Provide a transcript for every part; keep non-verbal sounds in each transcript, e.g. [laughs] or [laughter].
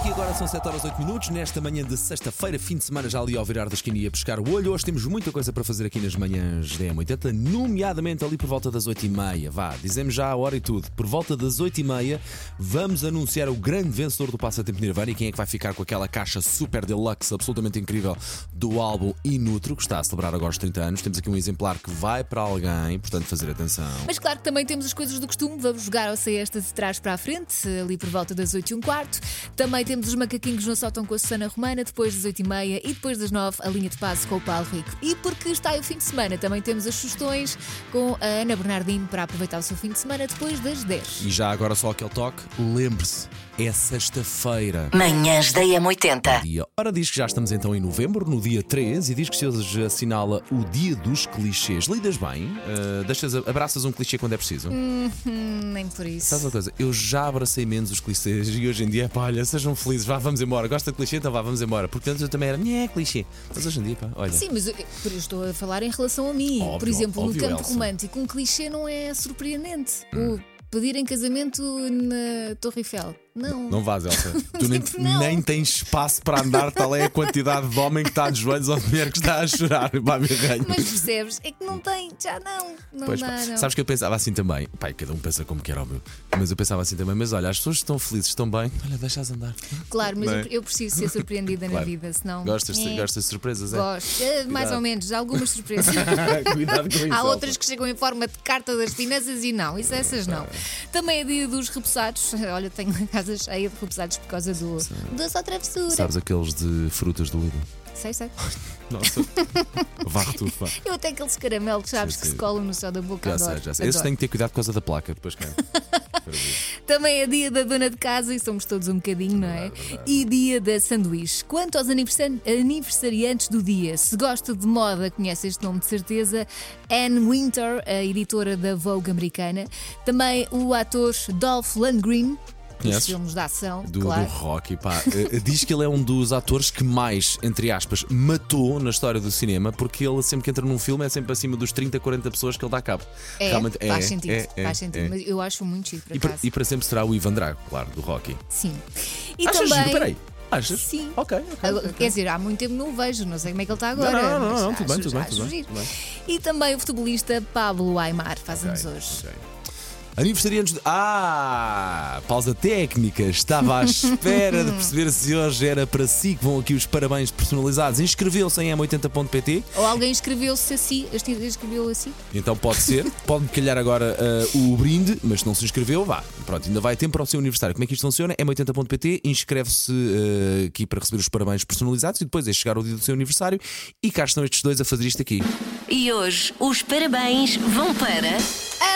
Que agora são 7 horas 8 minutos, nesta manhã de sexta-feira, fim de semana, já ali ao virar da esquina e a pescar o olho. Hoje temos muita coisa para fazer aqui nas manhãs da M80, nomeadamente ali por volta das 8 e meia. Vá, dizemos já a hora e tudo. Por volta das 8 e meia, vamos anunciar o grande vencedor do Passatempo Nirvana e quem é que vai ficar com aquela caixa super deluxe, absolutamente incrível, do álbum Inutro, que está a celebrar agora os 30 anos. Temos aqui um exemplar que vai para alguém, portanto, fazer atenção. Mas claro que também temos as coisas do costume. Vamos jogar ao Cesta de trás para a frente, ali por volta das 8 e um quarto. Também temos os macaquinhos no sótão com a Susana Romana, depois das 8 e depois das 9 a linha de passe com o Paulo Rico. E porque está aí o fim de semana, também temos as sugestões com a Ana Bernardino para aproveitar o seu fim de semana depois das 10. E já agora só aquele toque, lembre-se, é sexta-feira. Manhãs da M80. dia. Ora, diz que já estamos então em novembro, no dia 13, e diz que se hoje assinala o dia dos clichês. Lidas bem? Uh, deixas, abraças um clichê quando é preciso? Hum, nem por isso. Sabes uma coisa? Eu já abracei menos os clichês e hoje em dia, pá, olha, sejam felizes, vá, vamos embora. Gosta de clichê? Então vá, vamos embora. Porque antes eu também era, é clichê. Mas hoje em dia, pá, olha. Sim, mas eu, eu estou a falar em relação a mim. Óbvio, por exemplo, óbvio, no campo Elsa. romântico, um clichê não é surpreendente. O pedir em casamento na Torre Eiffel. Não. Não vás, Elsa. [laughs] Tu nem, não. nem tens espaço para andar, tal é a quantidade de homem que está de joelhos ou de mulher que está a chorar. Pá, me arranho. Mas percebes? É que não tem, já não. Não Pois, dá, pá, não. Sabes que eu pensava assim também. Pai, cada um pensa como quer, óbvio. Mas eu pensava assim também. Mas olha, as pessoas estão felizes, estão bem. Olha, deixa-as andar. Claro, mas Não é? eu, eu preciso ser surpreendida na Claro. vida, senão. Gostas, de- É, gostas de surpresas, é? Gosto. É, mais Cuidado. ou menos, algumas surpresas. [laughs] Cuidado com isso. Há outras que chegam em forma de carta das finanças e não, isso essas não. Também é dia dos repousados. [laughs] Olha, tenho a casa cheia de repousados por causa do, da sua travessura. Sabes aqueles de frutas do Lidl? Sei, sei. [laughs] Nossa. Varre tudo, pá. Eu até aqueles caramelos, sabes, Sim, que sim. se colam no céu da boca. Já adoro, sei, já sei. Esses adoro. têm que ter cuidado por causa da placa, depois quem? [laughs] Também é dia da dona de casa e somos todos um bocadinho, não é? E dia da sanduíche. Quanto aos aniversa- aniversariantes do dia, se gosta de moda, conhece este nome de certeza, Anne Winter, a editora da Vogue americana. Também o ator Dolph Lundgren, Conheces? filmes de ação, Do, claro. do Rocky, pá. Eh, Diz que ele é um dos atores que mais, entre aspas, matou na história do cinema, porque ele sempre que entra num filme é sempre acima dos 30, 40 pessoas que ele dá cabo. É, Realmente faz sentido, é, é, faz sentido. é. Mas eu acho muito chique, por E, para, e para sempre será o Ivan Drago, claro, do Rocky. Sim. E Achas também. giro? Peraí. Achas? Sim. Ok, ok. Agora, ok. Quer dizer, há muito tempo não o vejo, não sei como é que ele está agora. não, não, mas não, tudo bem, acho- tudo bem, acho tudo bem, tudo bem. E também o futebolista Pablo Aymar faz anos hoje. Ok. Aniversariantes de. Ah! Pausa técnica. Estava à [laughs] espera de perceber se hoje era para si que vão aqui os parabéns personalizados. Inscreveu-se em m80.pt. Ou alguém inscreveu-se assim, este escreveu assim. Então pode ser. [laughs] Pode-me calhar agora ah, o brinde, mas se não se inscreveu, vá. Pronto, ainda vai tempo para o seu aniversário. Como é que isto funciona? m80.pt. Inscreve-se ah, aqui para receber os parabéns personalizados e depois é chegar o dia do seu aniversário. E cá estão estes dois a fazer isto aqui. E hoje os parabéns vão para.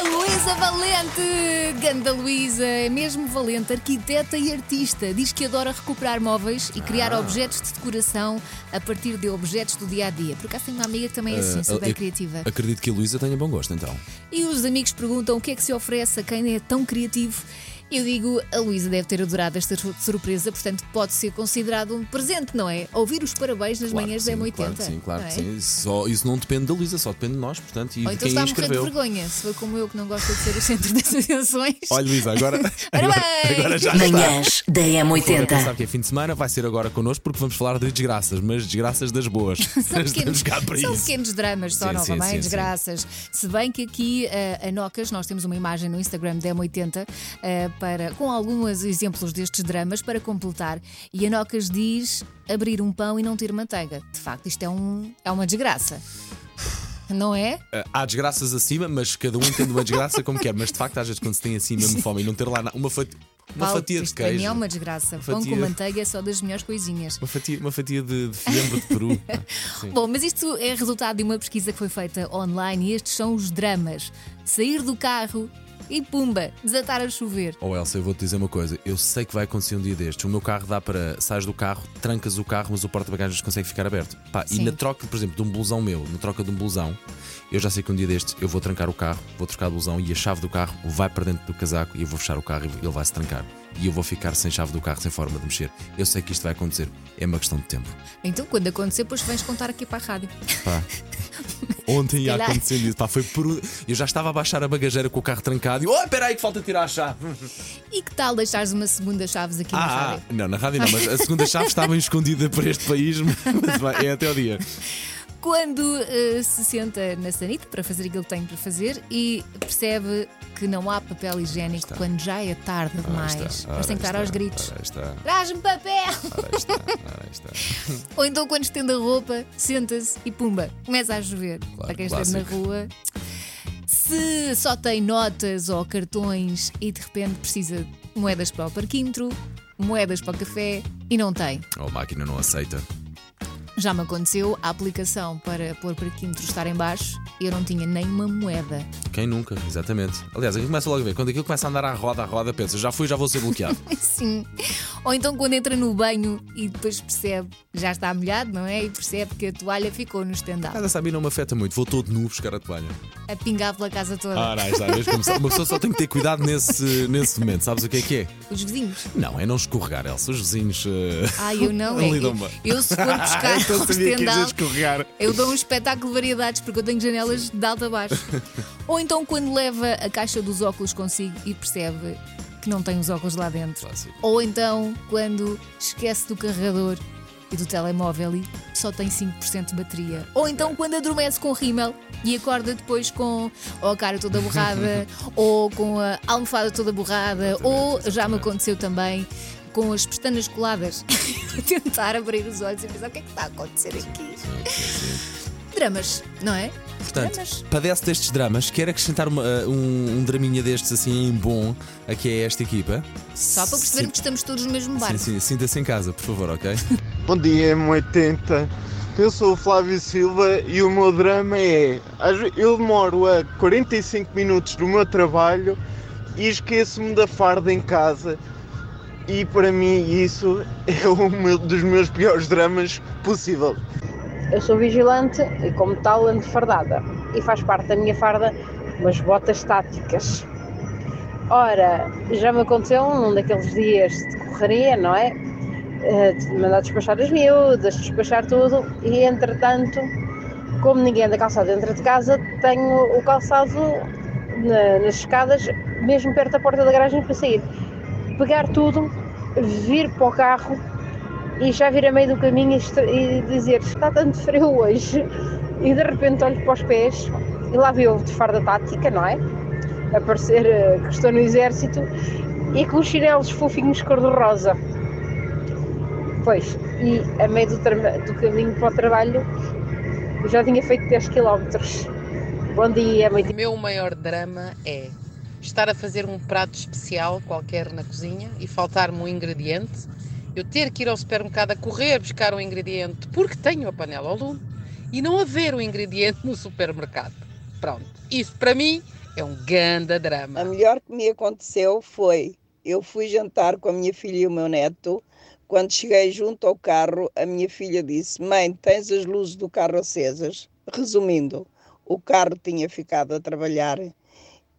A Luísa Valente! Ganda Luísa, é mesmo valente, arquiteta e artista. Diz que adora recuperar móveis e criar Ah. objetos de decoração a partir de objetos do dia a dia. Por acaso tem uma amiga que também é assim, Ah, super criativa. Acredito que a Luísa tenha bom gosto, então. E os amigos perguntam o que é que se oferece a quem é tão criativo. Eu digo, a Luísa deve ter adorado esta sur- surpresa, portanto pode ser considerado um presente, não é? Ouvir os parabéns nas Claro manhãs que da sim, M80. Claro que sim, claro não que é? sim. Só, isso não depende da Luísa, só depende de nós, portanto, e Ou de então quem está a morrer de vergonha, se foi como eu que não gosta de ser o centro das atenções. Olha, Luísa, agora, [laughs] agora, Parabéns! agora já está. Manhãs da Agora M80. pensar que é fim de semana, vai ser agora connosco porque vamos falar de desgraças, mas desgraças das boas. [laughs] São pequenos, Estamos cá para são isso. pequenos dramas, só Sim, sim, sim, sim. desgraças. Se bem que aqui eh, a Nocas, nós temos uma imagem no Instagram da M80 eh, para, com alguns exemplos destes dramas para completar. E a Nocas diz abrir um pão e não ter manteiga. De facto, isto é, um, é uma desgraça. Não é? Ah, Há desgraças acima, mas cada um entende uma desgraça como quer. Mas de facto, às vezes, quando se tem assim mesmo fome e não ter lá uma fatia, uma Paulo, fatia de isto para mim queijo. é uma desgraça. Pão fatia- com manteiga é só das melhores coisinhas. Uma fatia, uma fatia de, de fiambre de peru. [laughs] Bom, mas isto é resultado de uma pesquisa que foi feita online e estes são os dramas. Sair do carro e pumba, desatar a chover. Oh Elsa, eu vou-te dizer uma coisa. Eu sei que vai acontecer um dia destes. O meu carro dá para. Sais do carro, trancas o carro, mas o porta-bagagens consegue ficar aberto. Pá, e na troca, por exemplo, de um blusão meu, na troca de um blusão, eu já sei que um dia destes eu vou trancar o carro, vou trocar o blusão e a chave do carro vai para dentro do casaco e eu vou fechar o carro e ele vai se trancar. E eu vou ficar sem chave do carro, sem forma de mexer. Eu sei que isto vai acontecer. É uma questão de tempo. Então, quando acontecer, depois vens contar aqui para a rádio. Pá. [laughs] Ontem ia acontecendo isso. Pá, foi por. Eu já estava a baixar a bagageira com o carro trancado e. Oh, espera aí que falta tirar a chave. E que tal deixares uma segunda chaves aqui na Ah, rádio? não, na rádio não, mas a segunda chave estava [laughs] escondida por este país, mas é até o dia. Quando eh, se senta na sanita para fazer aquilo que tem para fazer e percebe que não há papel higiênico quando já é tarde Ora demais. está, Mas tem que estar aos está, gritos. Está, Traz-me papel! ora está, ora está. [laughs] Ou então quando estende a roupa, senta-se e pumba, começa a chover. para quem esteja na clássico. rua. Se só tem notas ou cartões e de repente precisa de moedas para o parquímetro, moedas para o café e não tem. Oh, a máquina não aceita. Já me aconteceu a aplicação para pôr parquímetro estar em baixo eu não tinha nem uma moeda. Quem nunca, exatamente. Aliás, aqui começa logo a ver. Quando aquilo começa a andar à roda, à roda, pensa, já fui, já vou ser bloqueado. [laughs] Sim. Ou então quando entra no banho e depois percebe, já está molhado, não é? E percebe que a toalha ficou no estendal, Mas a mim não me afeta muito. Vou todo nu buscar a toalha. a pingar pela casa toda. Ora, aí está, vês como uma pessoa só tem que ter cuidado nesse, nesse momento. Sabes o que é que é? Os vizinhos. Não, é não escorregar, Elsa. Os vizinhos. eh, Ai, eu [laughs] não. é- lidam eu, bem. eu se for buscar [laughs] Então estendal, escorregar. eu dou um espetáculo de variedades porque eu tenho janelas de alto a baixo. Ou então quando leva a caixa dos óculos consigo e percebe que não tem os óculos lá dentro. Clássico. Ou então quando esquece do carregador e do telemóvel e só tem 5% de bateria. Ou então quando adormece com rímel e acorda depois com ou a cara toda borrada, [laughs] ou com a almofada toda borrada, ou já me aconteceu também com as pestanas coladas, a [laughs] tentar abrir os olhos e pensar o que é que está a acontecer aqui. Dramas, não é? Portanto, Dramas. padece destes dramas, quer acrescentar uma- um, um draminha destes assim em bom aqui a esta equipa? Só para percebermos que estamos todos no mesmo Sim, barco. sim, sinta-se em casa, por favor, ok? [laughs] Bom dia, M80. Eu sou o Flávio Silva e o meu drama é. Eu demoro a 45 minutos do meu trabalho e esqueço-me da farda em casa. E para mim isso é um dos meus piores dramas possível. Eu sou vigilante e, como tal, ando fardada. E faz parte da minha farda umas botas táticas. Ora, já me aconteceu num daqueles dias de correria, não é? Eh, De mandar despachar as miúdas, despachar tudo. E, entretanto, como ninguém anda calçado dentro de casa, tenho o calçado na- nas escadas, mesmo perto da porta da garagem para sair. Pegar tudo, vir para o carro e já vir a meio do caminho e, dizer está tanto frio hoje e de repente olho para os pés e lá vi ovo de farda tática, não é? A parecer eh, que estou no exército e com os chinelos fofinhos cor-de-rosa. Pois, e a meio do, do caminho para o trabalho já tinha feito 10 km. Bom dia, muito O meu maior drama é estar a fazer um prato especial qualquer na cozinha e faltar-me um ingrediente, eu ter que ir ao supermercado a correr buscar um ingrediente porque tenho a panela ao lume e não haver o ingrediente no supermercado. Pronto, isso para mim é um ganda drama. A melhor que me aconteceu foi eu fui jantar com a minha filha e o meu neto. Quando cheguei junto ao carro, a minha filha disse: Mãe, tens as luzes do carro acesas? Resumindo, o carro tinha ficado a trabalhar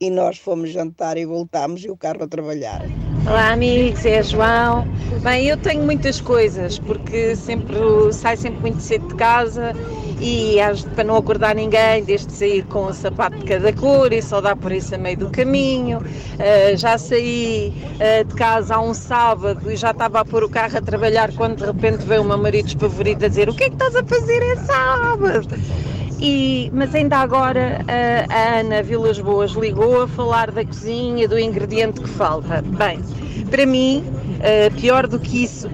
e nós fomos jantar e voltámos e o carro a trabalhar. Olá amigos, é João. Bem, eu tenho muitas coisas porque sempre saio sempre muito cedo de casa e para não acordar ninguém, desde sair com um sapato de cada cor e só dá por isso a meio do caminho. Ah, já saí ah, de casa há um sábado e já estava a pôr o carro a trabalhar quando de repente veio o meu marido desfavorito a dizer o que é que estás a fazer é sábado? E, mas ainda agora a, a Ana Vilas Boas ligou a falar da cozinha, do ingrediente que falta. Bem, para mim, eh, pior do que isso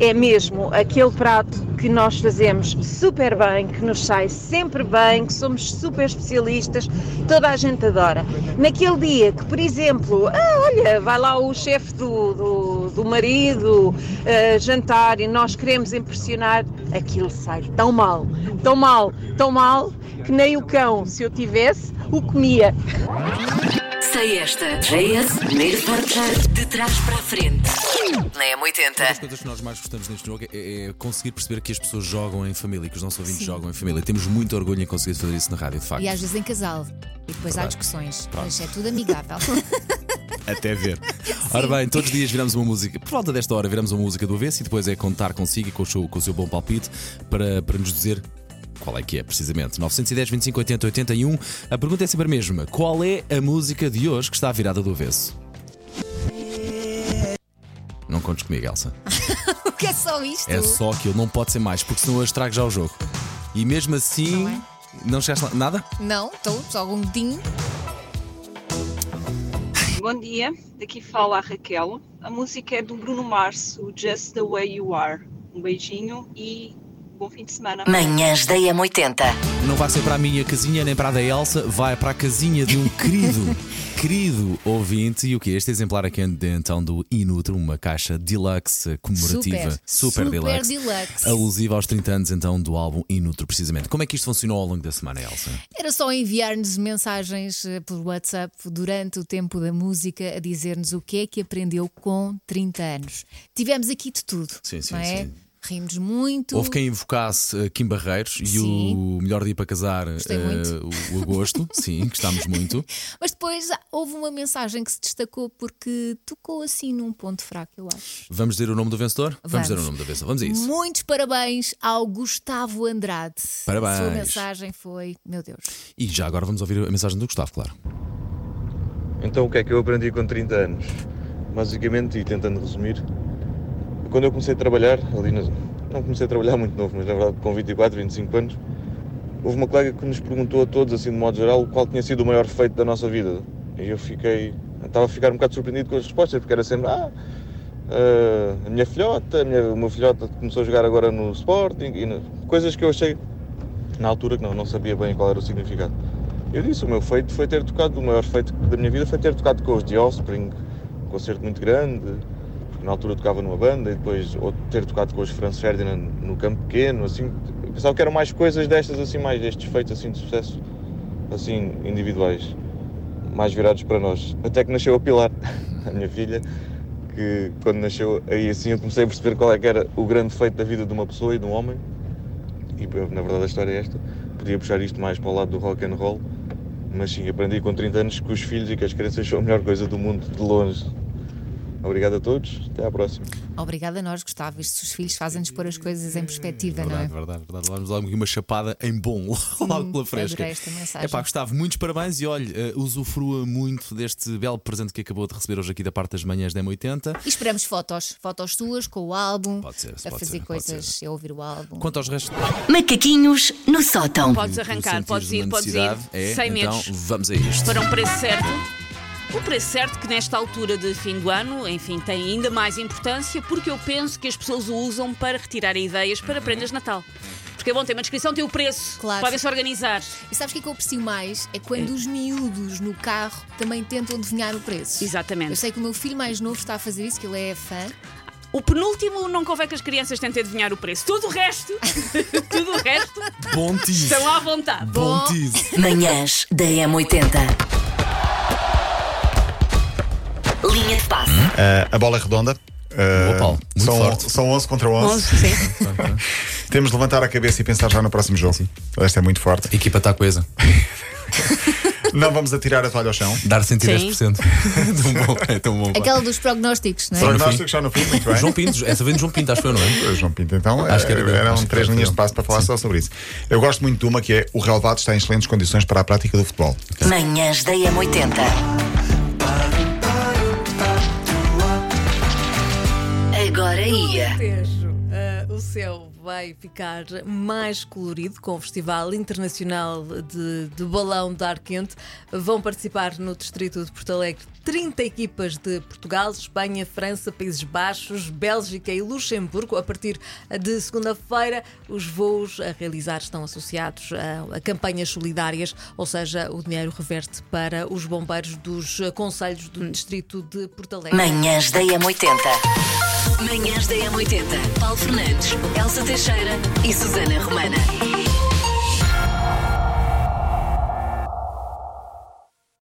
é mesmo aquele prato que nós fazemos super bem, que nos sai sempre bem, que somos super especialistas, toda a gente adora. Naquele dia que, por exemplo, ah, olha, vai lá o chefe do, do, do marido eh, jantar e nós queremos impressionar, aquilo sai tão mal, tão mal, tão mal, que nem o cão, se eu tivesse, o comia. Sei esta. JS, primeiro forjar de trás para a frente. Na Uma M80. das coisas que nós mais gostamos neste jogo é, é conseguir perceber que as pessoas jogam em família, que os nossos ouvintes Sim. jogam em família. Temos muito orgulho em conseguir fazer isso na rádio, de facto. E às vezes em casal. E depois há Verdade. discussões. Pronto. Mas é tudo amigável. [laughs] Até ver. [laughs] Ora bem, todos os dias viramos uma música. Por volta desta hora, viramos uma música do avesso e depois é contar consigo e com o seu, com o seu bom palpite para, para nos dizer. Qual é que é, precisamente? 910, 25, 80, 81. A pergunta é sempre a mesma. Qual é a música de hoje que está virada do avesso? Não contes comigo, Elsa. [laughs] o que é só isto? É só aquilo, não pode ser mais, porque senão eu estrago já o jogo. E mesmo assim. Não é? Não chegaste lá. Nada? Não, estou só algum dedinho. Bom dia, daqui fala a Raquel. A música é do Bruno Mars, Just the Way You Are. Um beijinho e bom fim de semana. Manhãs da M80. Não vai ser para a minha casinha nem para a da Elsa, vai para a casinha de um querido, [laughs] querido ouvinte. E o que Este exemplar aqui é de, então do Inutro, uma caixa deluxe comemorativa, Super, super, super deluxe, deluxe. alusiva aos 30 anos então do álbum Inutro, precisamente. Como é que isto funcionou ao longo da semana, Elsa? Era só enviar-nos mensagens eh, por WhatsApp durante o tempo da música a dizer-nos o que é que aprendeu com 30 anos. Tivemos aqui de tudo. Sim, sim, não é? sim. Rimos muito. Houve quem invocasse uh, Kim Barreiros e Sim. o melhor dia para casar, uh, o, o agosto, [laughs] sim, gostámos muito. [laughs] Mas depois houve uma mensagem que se destacou porque tocou assim num ponto fraco, eu acho. Vamos dizer o nome do vencedor? Vamos. dizer o nome do vencedor, vamos a isso. Muitos parabéns ao Gustavo Andrade. Parabéns. A sua mensagem foi, meu Deus. E já agora vamos ouvir a mensagem do Gustavo, claro. Então o que é que eu aprendi com 30 anos? Basicamente, e tentando resumir, quando eu comecei a trabalhar, ali não comecei a trabalhar muito novo, mas na verdade com 24, 25 anos, houve uma colega que nos perguntou a todos, assim de modo geral, qual tinha sido o maior feito da nossa vida. E eu fiquei, estava a ficar um bocado surpreendido com as respostas, porque era sempre, ah, ah, a minha filhota, a minha, o meu filhota começou a jogar agora no Sporting, e no- coisas que eu achei na altura que não, não sabia bem qual era o significado. Eu disse, o meu feito foi ter tocado, o maior feito da minha vida foi ter tocado com os The Offspring, um concerto muito grande, na altura tocava numa banda, e depois ou ter tocado com os Franz Ferdinand no campo pequeno, assim, pensava que eram mais coisas destas, assim, mais estes feitos assim de sucesso, assim, individuais, mais virados para nós. Até que nasceu a Pilar, [laughs] a minha filha, que quando nasceu, aí assim eu comecei a perceber qual é que era o grande feito da vida de uma pessoa e de um homem, e na verdade a história é esta, podia puxar isto mais para o lado do rock and roll, mas sim, aprendi com 30 anos que os filhos e que as crianças são a melhor coisa do mundo, de longe. Obrigado a todos, até à próxima. Obrigada a nós, Gustavo. Estes os filhos fazem-nos pôr as coisas em perspectiva, não é? Verdade, verdade, verdade. Vamos lá uma chapada em bom, [laughs] logo pela fresca. esta mensagem. É pá, Gustavo, muitos parabéns e olha, eh, usufrua muito deste belo presente que acabou de receber hoje aqui da parte das manhãs da M80. E esperamos fotos, fotos suas com o álbum, Pode ser, a pode fazer ser, coisas, a ouvir o álbum. Quanto aos restos, Macaquinhos no sótão. Podes arrancar, podes ir, podes ir. é, Sem então medos. vamos a isto. Para um preço certo. O preço certo que nesta altura de fim do ano, enfim, tem ainda mais importância porque eu penso que as pessoas o usam para retirar ideias para prendas de Natal. Porque é bom ter uma descrição, tem o preço, Claro. podem se organizar. E sabes o que é que eu aprecio mais? É quando os miúdos no carro também tentam adivinhar o preço. Eu Exatamente. sei que o meu filho mais novo está a fazer isso, que ele é fã. O penúltimo não convém que as crianças tentem adivinhar o preço. Tudo o resto, [laughs] tudo o resto, Bom tease. estão à vontade. Bom Bom. tease. Manhãs da M80. Linha de passe. Uh, a bola é redonda. Uh, Boa, Paulo. Muito são, forte. são 11 contra 11. Sim. [laughs] Temos de levantar a cabeça e pensar já no próximo jogo. Esta é muito forte. A equipa está coesa. [laughs] Não vamos atirar a toalha ao chão. Dar 110%. [laughs] tão bom, é tão bom. pá. Aquela dos prognósticos, não é? Prognósticos já no fim, muito bem. João Pinto, essa vem de João Pinto, acho que foi, não é? João Pinto, então, Acho que era eh, dele, eram acho que três era linhas de dele. passo para falar só sobre isso. Eu gosto muito de uma que é o relevado está em excelentes condições para a prática do futebol. Manhãs da M80. Agora ia. Tejo, ah, o céu vai ficar mais colorido com o Festival Internacional de, de Balão de Ar Quente. Vão participar no Distrito de Porto Alegre 30 equipas de Portugal, Espanha, França, Países Baixos, Bélgica e Luxemburgo. A partir de segunda-feira, os voos a realizar estão associados a, a campanhas solidárias, ou seja, o dinheiro reverte para os bombeiros dos conselhos do Distrito de Porto Alegre. Manhãs da M80. Manhãs da M80. Paulo Fernandes, Elsa Teixeira e Susana Romana.